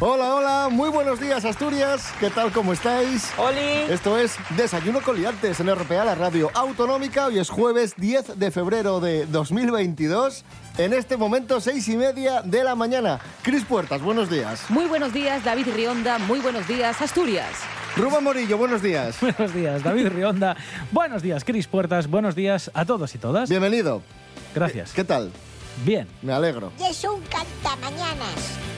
Hola, hola, muy buenos días Asturias, ¿qué tal, cómo estáis? ¡Oli! Esto es Desayuno con Liantes en RPA, la radio autonómica. Hoy es jueves 10 de febrero de 2022. En este momento, seis y media de la mañana. Cris Puertas, buenos días. Muy buenos días, David Rionda. Muy buenos días, Asturias. Rubén Morillo, buenos días. Buenos días, David Rionda. Buenos días, Cris Puertas. Buenos días a todos y todas. Bienvenido. Gracias. ¿Qué tal? Bien. Me alegro. Y es un cantamañanas.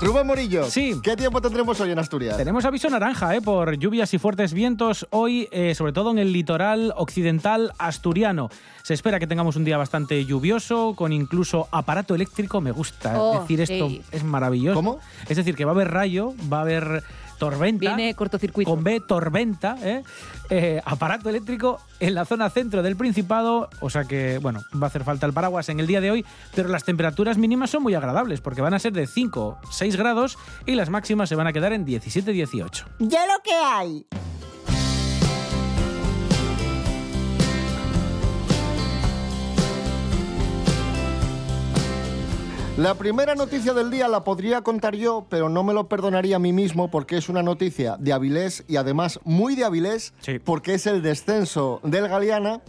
Rubén Morillo, Sí. ¿qué tiempo tendremos hoy en Asturias? Tenemos aviso naranja ¿eh? por lluvias y fuertes vientos hoy, eh, sobre todo en el litoral occidental asturiano. Se espera que tengamos un día bastante lluvioso, con incluso aparato eléctrico. Me gusta Oh, decir esto, sí. es maravilloso. ¿Cómo? Es decir, que va a haber rayo, va a haber tormenta. Viene cortocircuito. Con B, tormenta, ¿eh? Eh, aparato eléctrico en la zona centro del Principado, o sea que, bueno, va a hacer falta el paraguas en el día de hoy, pero las temperaturas mínimas son muy agradables, porque van a ser de 5, 6 grados y las máximas se van a quedar en 17, 18. Ya lo que hay. La primera noticia del día la podría contar yo, pero no me lo perdonaría a mí mismo porque es una noticia de Avilés y además muy de Avilés, Sí. porque es el descenso del Galeana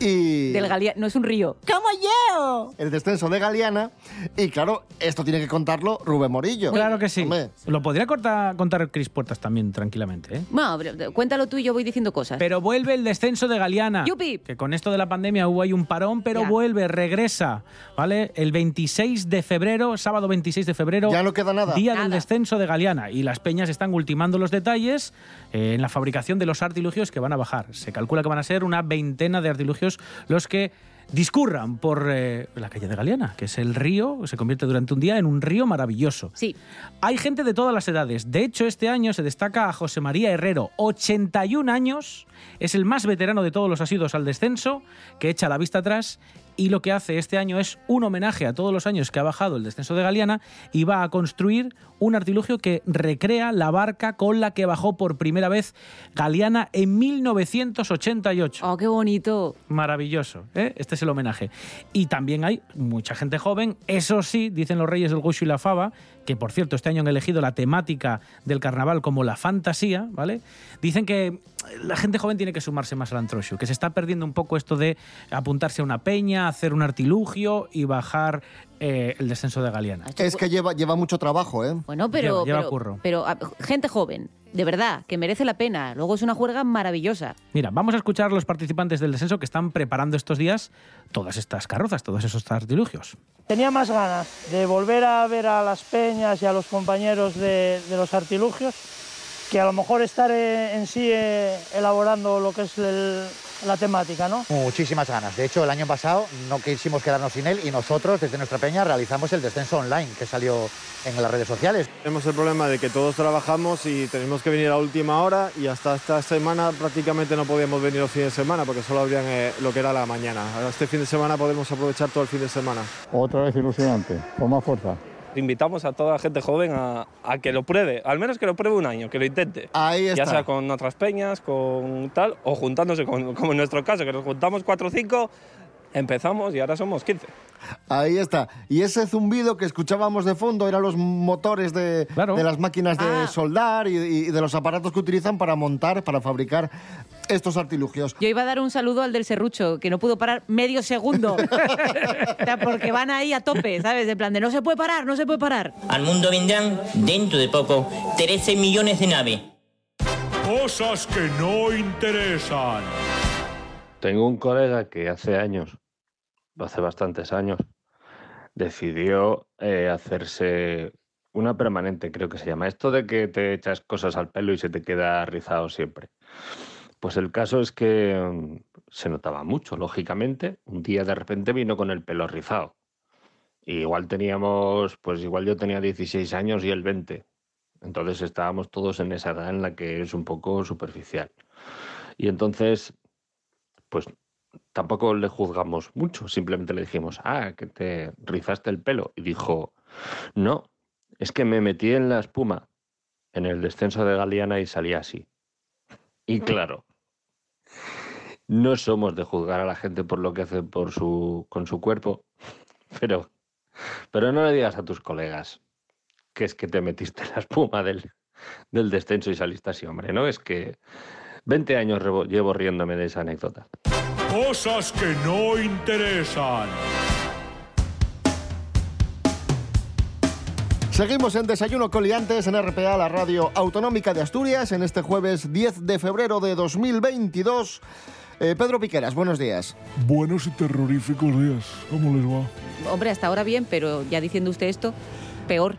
y... Del Galia... No es un río. Como yo. El descenso de Galeana y claro, esto tiene que contarlo Rubén Morillo. Claro que sí. Hombre, Lo podría contar Cris Puertas también tranquilamente, ¿eh? No, pero cuéntalo tú y yo voy diciendo cosas. Pero vuelve el descenso de Galeana. ¡Yupi! Que con esto de la pandemia hubo ahí un parón, pero Ya. vuelve, regresa, ¿vale? El 26 de febrero, sábado 26 de febrero. Ya no queda nada. Día del descenso de Galeana. Y las peñas están ultimando los detalles eh, en la fabricación de los artilugios que van a bajar. Se calcula que van a ser una veintena de artilugios los que discurran por eh, la calle de Galeana, que es el río, se convierte durante un día en un río maravilloso. Sí. Hay gente de todas las edades. De hecho, este año se destaca a José María Herrero, 81 años, es el más veterano de todos los asidos al descenso, que echa la vista atrás y lo que hace este año es un homenaje a todos los años que ha bajado el descenso de Galeana y va a construir un artilugio que recrea la barca con la que bajó por primera vez Galeana en 1988. Oh, qué bonito. Maravilloso, ¿eh? este es el homenaje. Y también hay mucha gente joven, eso sí, dicen los reyes del Gocho y la Fava, que por cierto este año han elegido la temática del carnaval como la fantasía, ¿vale? Dicen que la gente joven tiene que sumarse más al antroxo, que se está perdiendo un poco esto de apuntarse a una peña, hacer un artilugio y bajar eh, el descenso de Galeana. es que lleva, lleva mucho trabajo, ¿eh? Bueno, pero, Lleva- lleva pero, curro. pero, gente joven, de verdad, que merece la pena. Luego es una juerga maravillosa. Mira, vamos a escuchar a los participantes del descenso que están preparando estos días todas estas carrozas, todos esos artilugios. Tenía más ganas de volver a ver a las peñas y a los compañeros de, de los artilugios que a lo mejor estar eh, en sí eh, elaborando lo que es el- la temática, ¿no? Muchísimas ganas. De hecho, el año pasado no quisimos quedarnos sin él y nosotros, desde nuestra peña, realizamos el descenso online que salió en las redes sociales. Tenemos el problema de que todos trabajamos y tenemos que venir a última hora y hasta esta semana prácticamente no podíamos venir los fines de semana porque solo abrían eh, lo que era la mañana. Ahora este fin de semana podemos aprovechar todo el fin de semana. Otra vez ilusionante, con más fuerza. Invitamos a toda la gente joven a, a que lo pruebe, al menos que lo pruebe un año, que lo intente. Ahí Ya está. sea con otras peñas, con tal, o juntándose, con, como en nuestro caso, que nos juntamos 4 o 5, empezamos y ahora somos 15. Ahí está. Y ese zumbido que escuchábamos de fondo eran los motores de, de las máquinas de Ah. soldar y, y de los aparatos que utilizan para montar, para fabricar estos artilugios. Yo iba a dar un saludo al del serrucho, que no pudo parar medio segundo. o sea, porque van ahí a tope, ¿sabes? De plan de no se puede parar, no se puede parar. Al mundo vendrán, dentro de poco, 13 millones de naves. Cosas que no interesan. Tengo un colega que hace años, hace bastantes años, decidió eh, hacerse una permanente, creo que se llama. Esto de que te echas cosas al pelo y se te queda rizado siempre. Pues el caso es que mm, se notaba mucho, lógicamente. Un día de repente vino con el pelo rizado. Igual teníamos, pues igual yo tenía 16 años y él 20. Entonces estábamos todos en esa edad en la que es un poco superficial. Y entonces, pues tampoco le juzgamos mucho, simplemente le dijimos, ah, que te rizaste el pelo. Y dijo, no, es que me metí en la espuma en el descenso de Galeana y salí así. Y claro, no somos de juzgar a la gente por lo que hace por su, con su cuerpo, pero, pero no le digas a tus colegas que es que te metiste en la espuma del, del descenso y saliste así, hombre, ¿no? Es que 20 años llevo riéndome de esa anécdota. Cosas que no interesan. Seguimos en Desayuno Coliantes en RPA, la radio autonómica de Asturias, en este jueves 10 de febrero de 2022. Eh, Pedro Piqueras, buenos días. Buenos y terroríficos días. ¿Cómo les va? Hombre, hasta ahora bien, pero ya diciendo usted esto, peor.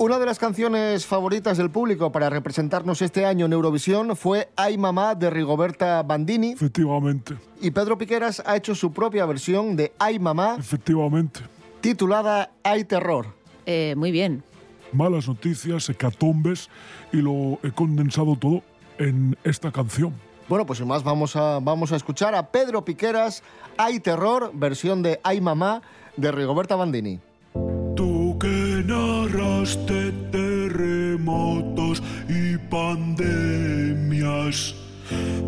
Una de las canciones favoritas del público para representarnos este año en Eurovisión fue Ay Mamá de Rigoberta Bandini. Efectivamente. Y Pedro Piqueras ha hecho su propia versión de Ay Mamá, Efectivamente. titulada Hay Terror. Eh, muy bien. Malas noticias, hecatombes y lo he condensado todo en esta canción. Bueno, pues sin más vamos a, vamos a escuchar a Pedro Piqueras, Hay Terror, versión de Ay Mamá de Rigoberta Bandini. Que narraste terremotos y pandemias,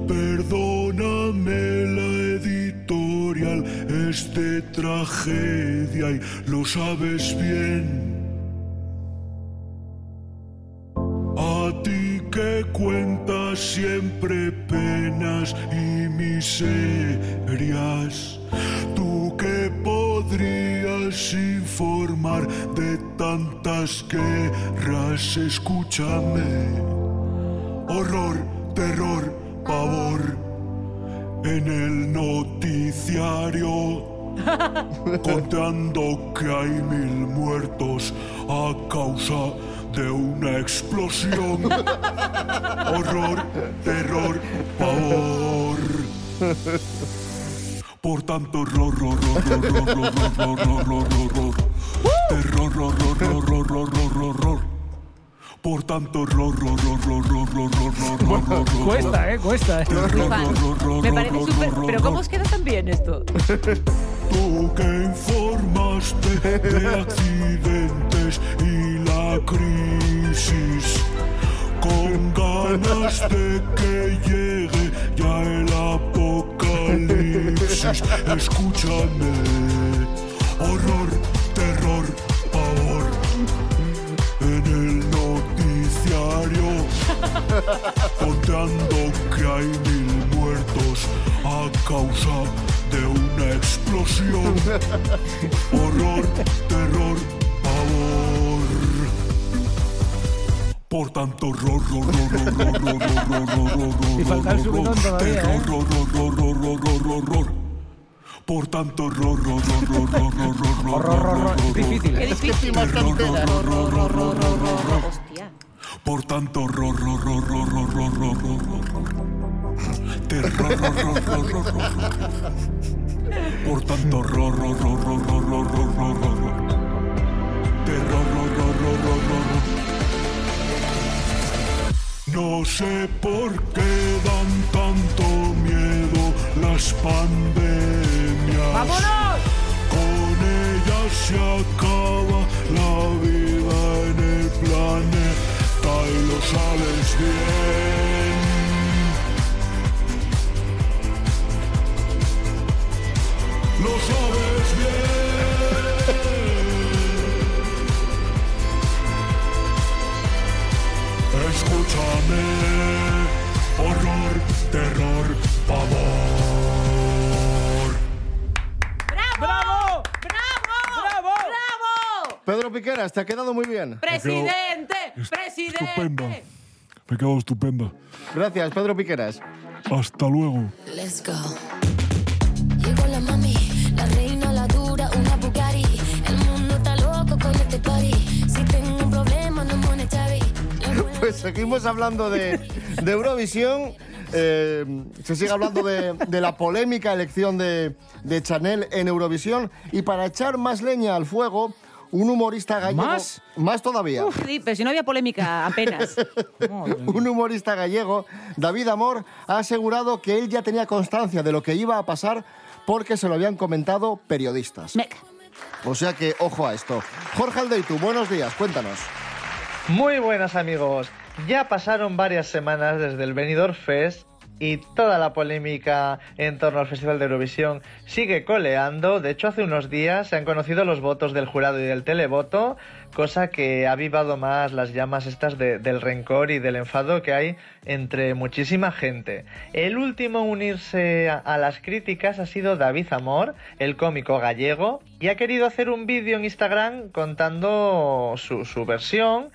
perdóname la editorial, es de tragedia y lo sabes bien. A ti que cuentas siempre penas y miserias, podrías informar de tantas guerras, escúchame. Horror, terror, pavor en el noticiario. Contando que hay mil muertos a causa de una explosión. Horror, terror, pavor. Por tanto, horror, horror, horror, horror, horror, horror, horror. Terror, horror, horror, horror, horror, horror. Por tanto, horror, horror, horror, horror, horror, horror. Cuesta, ¿eh? Cuesta. ¿eh? Fan. Me parece súper... Pero ¿cómo os queda tan bien esto? Tú que informaste de accidentes y la crisis, con ganas de que llegue ya el apocalipsis. Escúchame, horror, terror, pavor. En el noticiario, contando que hay mil muertos a causa de una explosión. Horror, terror, Por tanto, horror, horror, horror, horror, horror, horror, horror, Y falta el subidón todavía, ¿eh? horror, horror, horror, horror, horror. Por tanto, horror, horror, horror, horror, horror, Horror, horror, es difícil. Qué ¿eh? difícil. Terror, horror, horror, horror, horror. Hostia. Por tanto, horror, horror, horror, horror, horror, horror. Terror, horror, horror, horror. Por tanto, horror, horror, horror, horror, horror, horror. Terror, horror, horror, horror. No sé por qué dan tanto miedo las pandemias. ¡Vámonos! Con ellas se acaba la vida en el planeta y lo sabes bien. Escúchame, horror, terror, pavor. ¡Bravo! ¡Bravo! ¡Bravo! Pedro Piqueras, te ha quedado muy bien. ¡Presidente! ¡Presidente! Estupenda. Me he quedado estupenda. Gracias, Pedro Piqueras. Hasta luego. Let's go. Seguimos hablando de, de Eurovisión. Eh, se sigue hablando de, de la polémica elección de, de Chanel en Eurovisión. Y para echar más leña al fuego, un humorista gallego. ¿Más? Más todavía. Uf, sí, pero si no había polémica apenas. Un humorista gallego, David Amor, ha asegurado que él ya tenía constancia de lo que iba a pasar porque se lo habían comentado periodistas. O sea que, ojo a esto. Jorge Aldeitu, buenos días, cuéntanos. Muy buenas amigos. Ya pasaron varias semanas desde el Benidorm Fest y toda la polémica en torno al Festival de Eurovisión sigue coleando. De hecho, hace unos días se han conocido los votos del jurado y del televoto, cosa que ha avivado más las llamas estas de- del rencor y del enfado que hay entre muchísima gente. El último en unirse a, a las críticas ha sido David Amor, el cómico gallego, y ha querido hacer un vídeo en Instagram contando su, su versión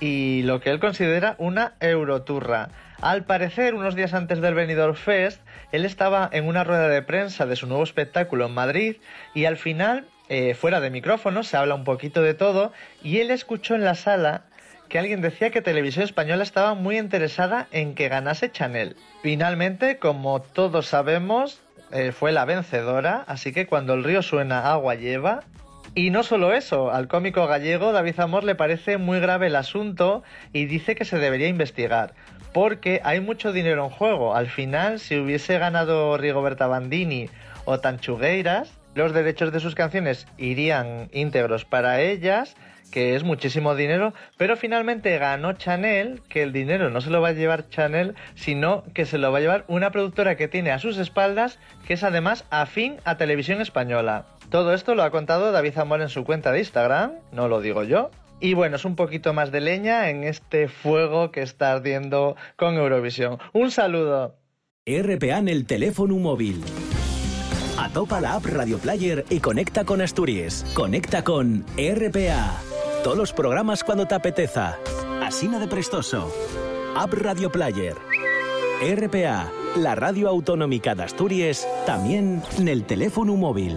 y lo que él considera una euroturra. Al parecer, unos días antes del Benidorm Fest, él estaba en una rueda de prensa de su nuevo espectáculo en Madrid y al final, eh, fuera de micrófono, se habla un poquito de todo y él escuchó en la sala que alguien decía que Televisión Española estaba muy interesada en que ganase Chanel. Finalmente, como todos sabemos, eh, fue la vencedora, así que cuando el río suena, agua lleva. Y no solo eso, al cómico gallego David Amor le parece muy grave el asunto y dice que se debería investigar, porque hay mucho dinero en juego. Al final, si hubiese ganado Rigoberta Bandini o Tanchugueiras, los derechos de sus canciones irían íntegros para ellas, que es muchísimo dinero, pero finalmente ganó Chanel, que el dinero no se lo va a llevar Chanel, sino que se lo va a llevar una productora que tiene a sus espaldas, que es además afín a Televisión Española. Todo esto lo ha contado David Zamora en su cuenta de Instagram, no lo digo yo. Y bueno, es un poquito más de leña en este fuego que está ardiendo con Eurovisión. Un saludo. RPA en el teléfono móvil. Atopa la app Radio Player y conecta con Asturias. Conecta con RPA. Todos los programas cuando te apeteza. Asina de prestoso. App Radio Player. RPA, la radio autonómica de Asturias, también en el teléfono móvil.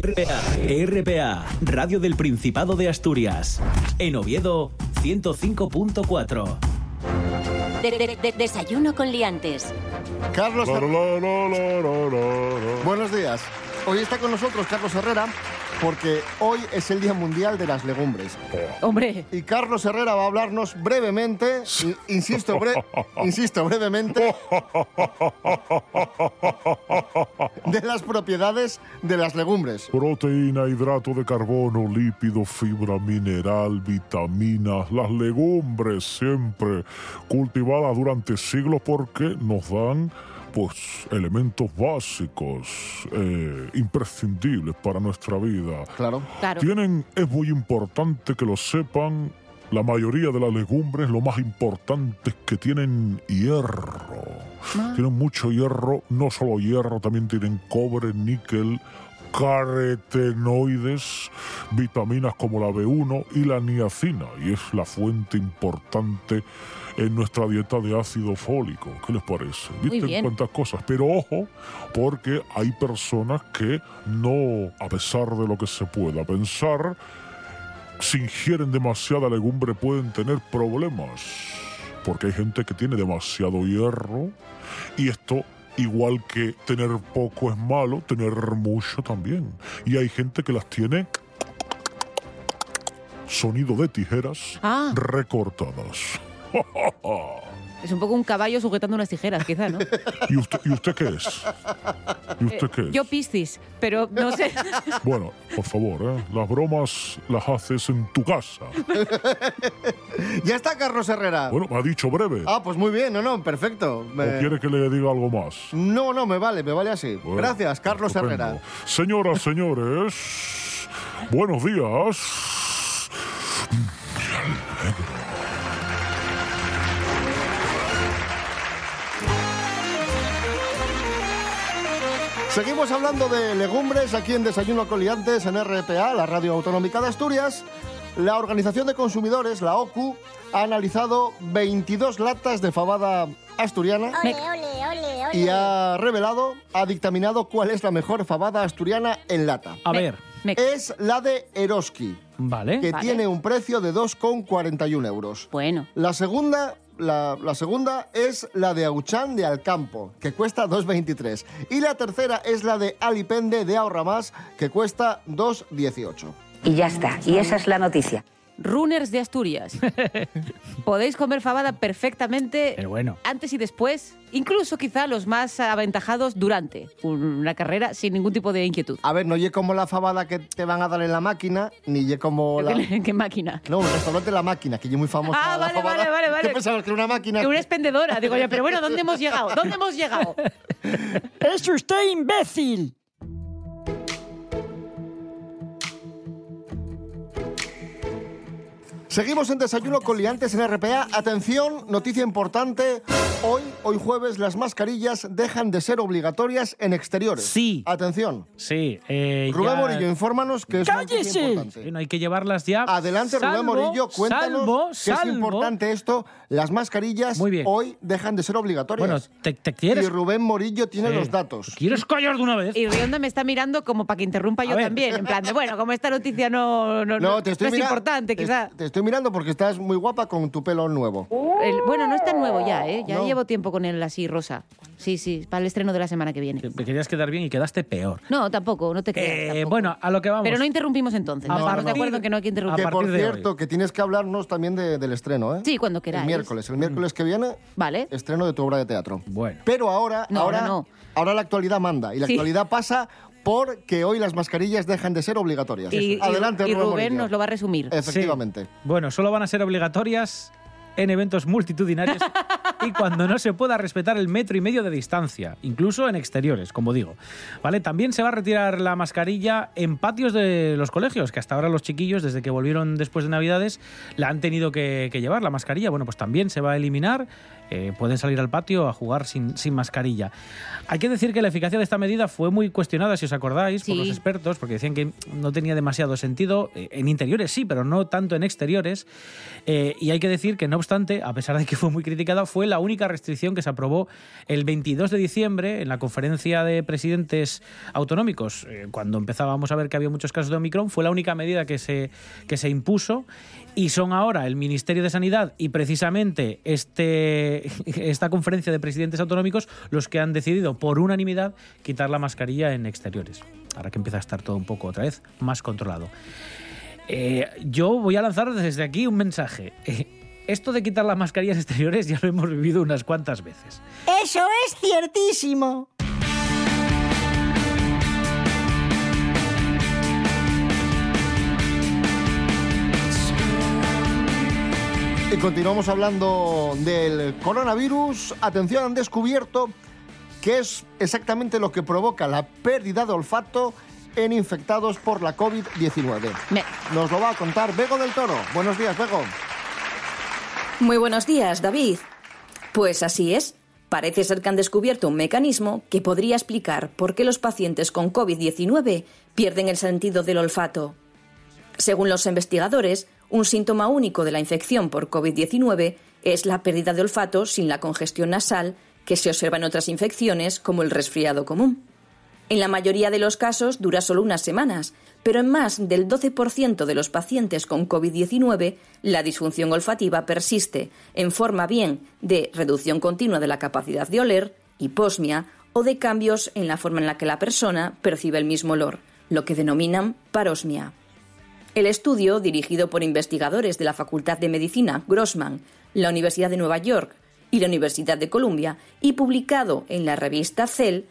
RPA, RPA, Radio del Principado de Asturias. En Oviedo, 105.4. De- de- de- desayuno con liantes. Carlos Buenos días. Hoy está con nosotros Carlos Herrera porque hoy es el Día Mundial de las Legumbres. Hombre. Y Carlos Herrera va a hablarnos brevemente, insisto, bre- insisto, brevemente, de las propiedades de las legumbres. Proteína, hidrato de carbono, lípido, fibra, mineral, vitaminas, las legumbres siempre cultivadas durante siglos porque nos dan pues elementos básicos eh, imprescindibles para nuestra vida. Claro. Claro. Tienen, es muy importante que lo sepan, la mayoría de las legumbres, lo más importante es que tienen hierro. Tienen mucho hierro, no solo hierro, también tienen cobre, níquel, carotenoides, vitaminas como la B1 y la niacina, y es la fuente importante en nuestra dieta de ácido fólico. ¿Qué les parece? ¿Viste cuántas cosas? Pero ojo, porque hay personas que no, a pesar de lo que se pueda pensar, si ingieren demasiada legumbre pueden tener problemas. Porque hay gente que tiene demasiado hierro y esto, igual que tener poco es malo, tener mucho también. Y hay gente que las tiene sonido de tijeras Ah. recortadas. Es un poco un caballo sujetando unas tijeras, quizá, ¿no? ¿Y usted, ¿y usted qué es? ¿Y usted qué es? Eh, Yo Piscis, pero no sé. Bueno, por favor, ¿eh? las bromas las haces en tu casa. Ya está Carlos Herrera. Bueno, me ha dicho breve. Ah, pues muy bien, no, no, perfecto. Me- ¿O quiere que le diga algo más? No, no, me vale, me vale así. Bueno, Gracias, Carlos estupendo. Herrera. Señoras, señores, buenos días. Seguimos hablando de legumbres aquí en Desayuno Coliantes en RPA, la Radio Autonómica de Asturias. La Organización de Consumidores, la OCU, ha analizado 22 latas de fabada asturiana Ole, ole, ole, ole. y ha revelado, ha dictaminado cuál es la mejor fabada asturiana en lata. A ver. Es la de Eroski, Vale. que Vale. tiene un precio de 2,41 euros. Bueno. La segunda, la, segunda es la de Auchan de Alcampo, que cuesta 2,23. Y la tercera es la de Alipende de Ahorra Más, que cuesta 2,18. Y ya está. Y esa es la noticia. Runners de Asturias. Podéis comer fabada perfectamente Pero bueno. antes y después, incluso quizá los más aventajados durante una carrera sin ningún tipo de inquietud. A ver, no ye como la fabada que te van a dar en la máquina, ni ye como la... ¿Qué, qué máquina? No, el restaurante La Máquina, que es muy famosa Ah, la vale, fabada. vale, vale, vale. ¿Qué pensabas que era una máquina? Que una expendedora. Digo yo, pero bueno, ¿dónde hemos llegado? ¿Dónde hemos llegado? ¡Es usted imbécil! Seguimos en Desayuno con Liantes en RPA. Atención, noticia importante. Hoy, hoy jueves, las mascarillas dejan de ser obligatorias en exteriores. Sí. Atención. Sí. eh, Rubén ya- Morillo, infórmanos que es una noticia importante. Bueno, hay que llevarlas ya. Adelante, Rubén Salvo- Morillo, cuéntanos salvo- que es importante esto. Las mascarillas hoy dejan de ser obligatorias. Bueno, te, te quieres. Y Rubén Morillo tiene Sí. los datos. ¿Quieres callar de una vez? Y Rionda me está mirando como para que interrumpa yo también. En plan de, bueno, como esta noticia no, no, No, te estoy es mira- importante, te- quizá. Te estoy mirando porque estás muy guapa con tu pelo nuevo. El- bueno, no es tan nuevo ya, ¿eh? Ya No. llevo tiempo con él así rosa. Sí, sí, para el estreno de la semana que viene. Te querías quedar bien y quedaste peor. No, tampoco, no te creas. Eh, tampoco. bueno, a lo que vamos. Pero no interrumpimos entonces. A ¿no? Estamos de partir- acuerdo en que no hay que interrumpir. Que por cierto, que tienes que hablarnos también de- del estreno, ¿eh? Sí, cuando queráis. El miércoles. El miércoles que viene, Vale. estreno de tu obra de teatro. Bueno. Pero ahora, No, ahora, ahora no. ahora la actualidad manda. Y la Sí. actualidad pasa porque hoy las mascarillas dejan de ser obligatorias. Y, Adelante, y Rubén Rubén Morillo. nos lo va a resumir. Efectivamente. Sí. Bueno, solo van a ser obligatorias en eventos multitudinarios y cuando no se pueda respetar el metro y medio de distancia, incluso en exteriores, como digo. ¿Vale? También se va a retirar la mascarilla en patios de los colegios, que hasta ahora los chiquillos, desde que volvieron después de Navidades, la han tenido que, que llevar, la mascarilla. Bueno, pues también se va a eliminar. eh, pueden salir al patio a jugar sin, sin mascarilla. Hay que decir que la eficacia de esta medida fue muy cuestionada, si os acordáis, por los expertos, porque decían que no tenía demasiado sentido. Eh, En interiores sí, pero no tanto en exteriores. Eh, y hay que decir que, no obstante, a pesar de que fue muy criticada, fue la única restricción que se aprobó el 22 de diciembre en la conferencia de presidentes autonómicos, eh, cuando empezábamos a ver que había muchos casos de Omicron, fue la única medida que se, que se impuso y son ahora el Ministerio de Sanidad y precisamente este, esta conferencia de presidentes autonómicos los que han decidido por unanimidad quitar la mascarilla en exteriores. Ahora que empieza a estar todo un poco otra vez más controlado. Eh, yo voy a lanzar desde aquí un mensaje. esto de quitar las mascarillas exteriores ya lo hemos vivido unas cuantas veces. Eso es ciertísimo. Y continuamos hablando del coronavirus. Atención, han descubierto que es exactamente lo que provoca la pérdida de olfato en infectados por la COVID-19. Nos lo va a contar Bego del Toro. Buenos días, Bego. Muy buenos días, David. Pues así es. Parece ser que han descubierto un mecanismo que podría explicar por qué los pacientes con COVID-19 pierden el sentido del olfato. Según los investigadores, un síntoma único de la infección por COVID-19 es la pérdida de olfato sin la congestión nasal que se observa en otras infecciones como el resfriado común. En la mayoría de los casos dura solo unas semanas, pero en más del 12% de los pacientes con COVID-19 la disfunción olfativa persiste en forma bien de reducción continua de la capacidad de oler, hiposmia o de cambios en la forma en la que la persona percibe el mismo olor, lo que denominan parosmia. El estudio, dirigido por investigadores de la Facultad de Medicina Grossman, la Universidad de Nueva York y la Universidad de Columbia, y publicado en la revista Cell,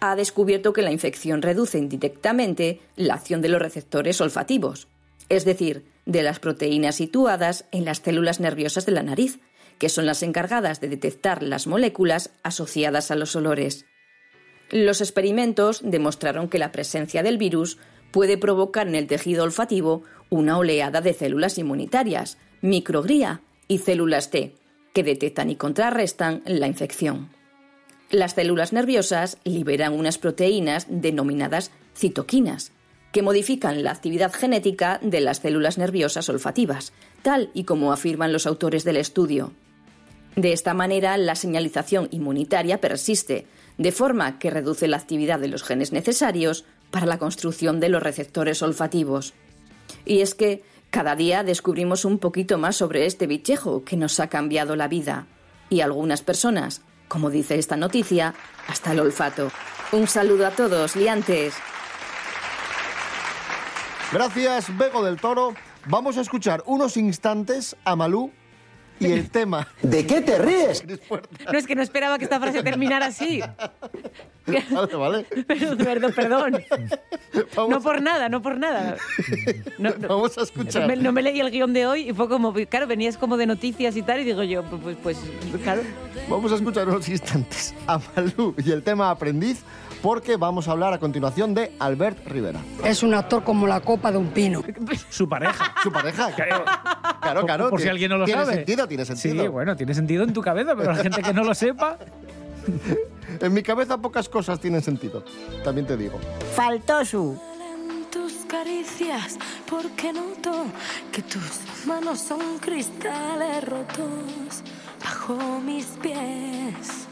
ha descubierto que la infección reduce indirectamente la acción de los receptores olfativos, es decir, de las proteínas situadas en las células nerviosas de la nariz, que son las encargadas de detectar las moléculas asociadas a los olores. Los experimentos demostraron que la presencia del virus puede provocar en el tejido olfativo una oleada de células inmunitarias, microglia y células T, que detectan y contrarrestan la infección. Las células nerviosas liberan unas proteínas denominadas citoquinas, que modifican la actividad genética de las células nerviosas olfativas, tal y como afirman los autores del estudio. De esta manera, la señalización inmunitaria persiste, de forma que reduce la actividad de los genes necesarios para la construcción de los receptores olfativos. Y es que cada día descubrimos un poquito más sobre este bichejo que nos ha cambiado la vida. Y algunas personas, como dice esta noticia, hasta el olfato. Un saludo a todos, liantes. Gracias, Bego del Toro. Vamos a escuchar unos instantes a Malú y el tema. ¿De qué te ríes? No es que no esperaba que esta frase terminara así. Vale, vale. Perdón, perdón, perdón. No por nada, no por nada. No, no. Vamos a escuchar. Me- no me leí el guion de hoy y fue como, claro, venías como de noticias y tal, y digo yo, pues, pues claro. Vamos a escuchar unos instantes a Malú y el tema aprendiz porque vamos a hablar a continuación de Albert Rivera. Es un actor como la copa de un pino. Su pareja. Su pareja. Claro, claro. claro. Por si tiene- alguien no lo tiene sabe. sentido, tiene sentido. Sí, bueno, tiene sentido en tu cabeza, pero la gente que no lo sepa. En mi cabeza pocas cosas tienen sentido, también te digo. Faltó su. tus caricias porque noto que tus manos son cristales rotos bajo mis pies.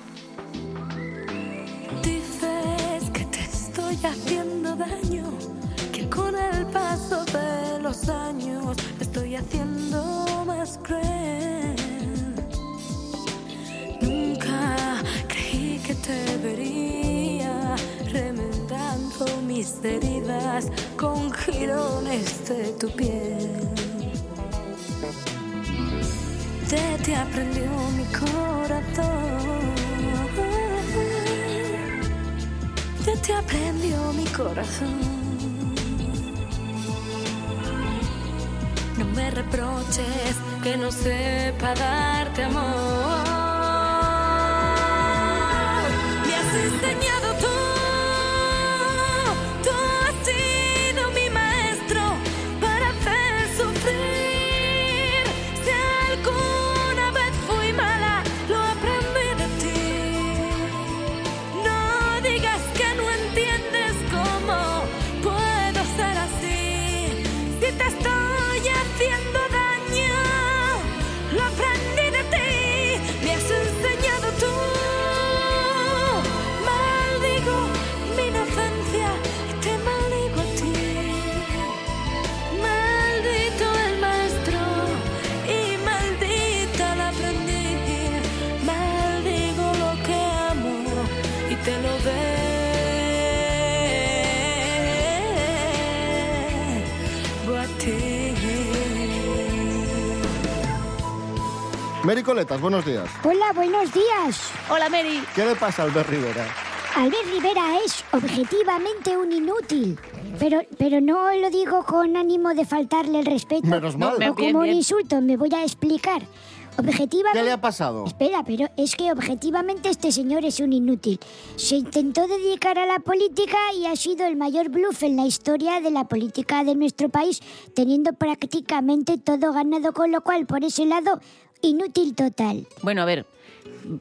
Haciendo daño, que con el paso de los años me estoy haciendo más cruel. Nunca creí que te vería remendando mis heridas con jirones de tu piel. Ya te aprendió mi corazón. Te aprendió mi corazón. No me reproches que no sepa darte amor. Me has enseñado Mary Coletas, buenos días. Hola, buenos días. Hola, Mary. ¿Qué le pasa a Albert Rivera? Albert Rivera es objetivamente un inútil. Pero, pero no lo digo con ánimo de faltarle el respeto. Menos mal. O Bien, como un insulto, me voy a explicar. Objetivamente... ¿Qué le ha pasado? Espera, pero es que objetivamente este señor es un inútil. Se intentó dedicar a la política y ha sido el mayor bluff en la historia de la política de nuestro país, teniendo prácticamente todo ganado, con lo cual, por ese lado, inútil total. Bueno, a ver,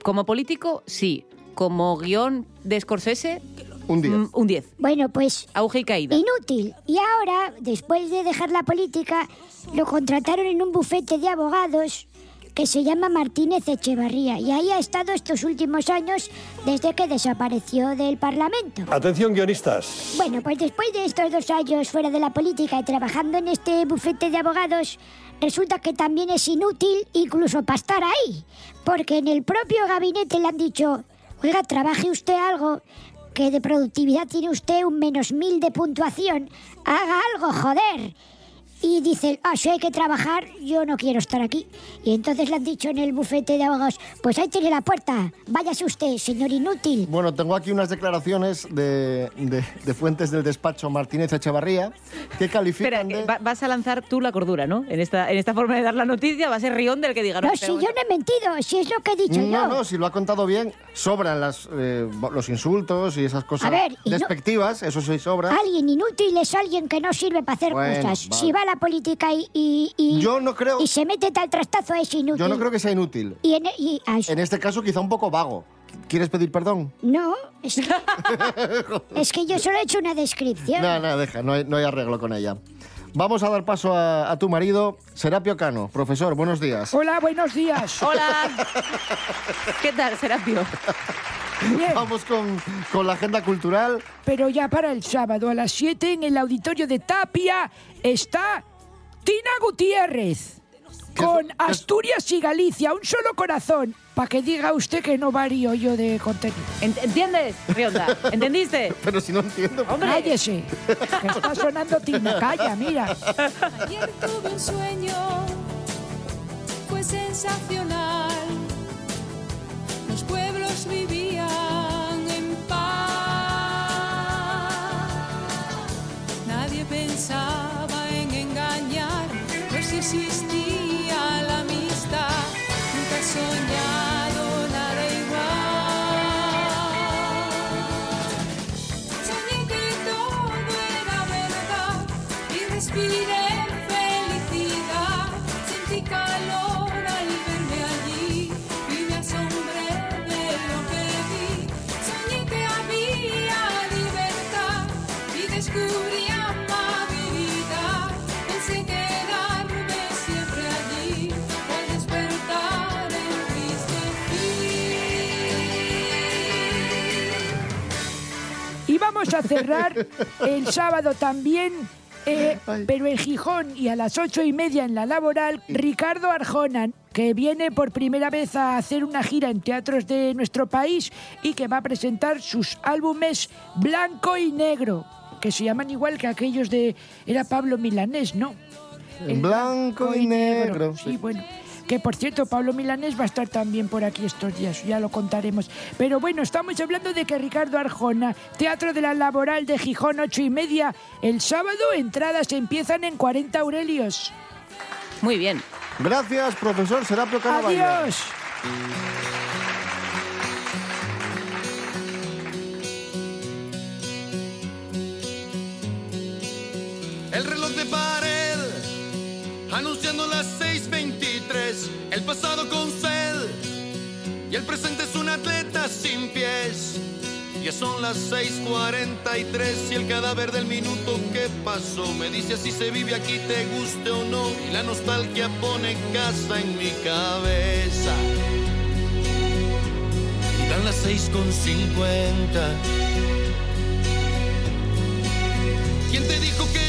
como político, sí. Como guion de Scorsese, un 10. un 10. Bueno, pues... Auge y caída. Inútil. Y ahora, después de dejar la política, lo contrataron en un bufete de abogados que se llama Martínez Echevarría. Y ahí ha estado estos últimos años desde que desapareció del Parlamento. Atención guionistas. Bueno, pues después de estos dos años fuera de la política y trabajando en este bufete de abogados, resulta que también es inútil incluso para estar ahí. Porque en el propio gabinete le han dicho, oiga, trabaje usted algo, que de productividad tiene usted un menos mil de puntuación, haga algo, joder. Y dicen, ah, si hay que trabajar, yo no quiero estar aquí. Y entonces le han dicho en el bufete de abogados, pues ahí tiene la puerta, váyase usted, señor inútil. Bueno, tengo aquí unas declaraciones de, de- de fuentes del despacho Martínez Echevarría que califican Espera, que va- vas a lanzar tú la cordura, ¿no? En esta, en esta forma de dar la noticia va a ser Rión del que diga No, espera si un yo no he mentido, si es lo que he dicho No, yo. no, si lo ha contado bien, sobran las, eh, los insultos y esas cosas A ver, y no- despectivas, eso sí sobra. Alguien inútil es alguien que no sirve para hacer Bueno, cosas. vale. Si va a la política y, y, y- Yo no creo- y se mete tal trastazo es inútil. Yo no creo que sea inútil. Y en, y- ah, En este caso quizá un poco vago. ¿Quieres pedir perdón? No, es que, es que yo solo he hecho una descripción. No, no, deja, no hay, no hay arreglo con ella. Vamos a dar paso a, a tu marido, Serapio Cano. Profesor, buenos días. Hola, buenos días. Hola. ¿Qué tal, Serapio? Vamos con, con la agenda cultural. Pero ya para el sábado a las 7 en el auditorio de Tapia está Tina Gutiérrez. Con Asturias y Galicia, un solo corazón. Para que diga usted que no varío yo de contenido. ¿Entiendes, Rionda? ¿Entendiste? Pero si no entiendo. Hombre. Cállese. Que está sonando Tina. Calla, mira. Ayer tuve un sueño, fue sensacional. Los pueblos vivían sorry cerrar el sábado también, eh, pero en Gijón y a las ocho y media en la laboral, Ricardo Arjona, que viene por primera vez a hacer una gira en teatros de nuestro país y que va a presentar sus álbumes Blanco y Negro, que se llaman igual que aquellos de... Era Pablo Milanés, ¿no? En blanco y negro. Sí, bueno. Que por cierto, Pablo Milanés va a estar también por aquí estos días, ya lo contaremos. Pero bueno, estamos hablando de que Ricardo Arjona, Teatro de la Laboral de Gijón, ocho y media, el sábado entradas empiezan en 40 aurelios. Muy bien. Gracias, profesor Serapio Cano. Valle. Adiós. El presente es un atleta sin pies. Ya son las 6.43 y el cadáver del minuto que pasó me dice si se vive aquí, te guste o no, y la nostalgia pone casa en mi cabeza. Y dan las 6.50. ¿Quién te dijo que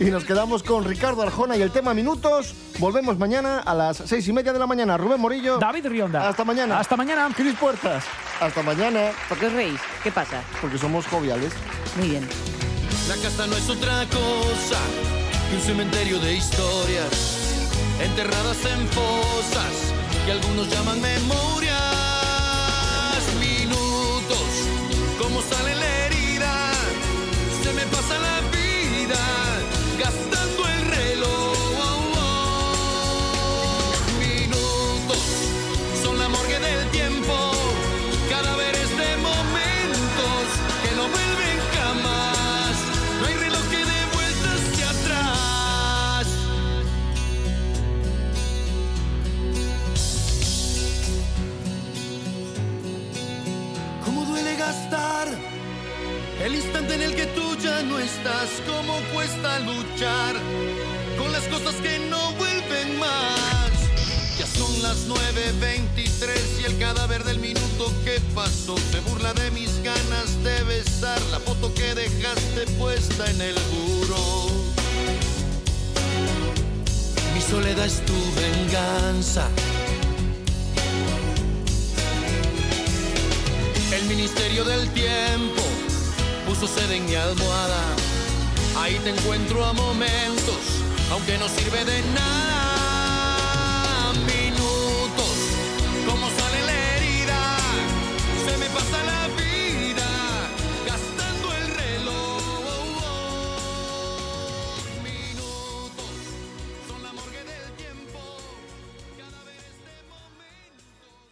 Y nos quedamos con Ricardo Arjona y el tema minutos. Volvemos mañana a las seis y media de la mañana. Rubén Morillo. David Rionda. Hasta mañana. Hasta mañana. Cris Puertas. Hasta mañana. ¿Por qué os reís? ¿Qué pasa? Porque somos joviales. Muy bien. La casa no es otra cosa que un cementerio de historias enterradas en fosas que algunos llaman memorias. Minutos, como sale la herida, se me pasa la gastando el reloj. Minutos, son la morgue del tiempo, cadáveres de momentos que no vuelven jamás. No hay reloj que dé vueltas hacia atrás. ¿Cómo duele gastar el instante en el que tú ya no estás? ¿Cómo cuesta luchar con las cosas que no vuelven más? Ya son las 9.23 y el cadáver del minuto que pasó se burla de mis ganas de besar la foto que dejaste puesta en el muro. Mi soledad es tu venganza. El ministerio del tiempo puso sed en mi almohada Ahí te encuentro a momentos, aunque no sirve de nada.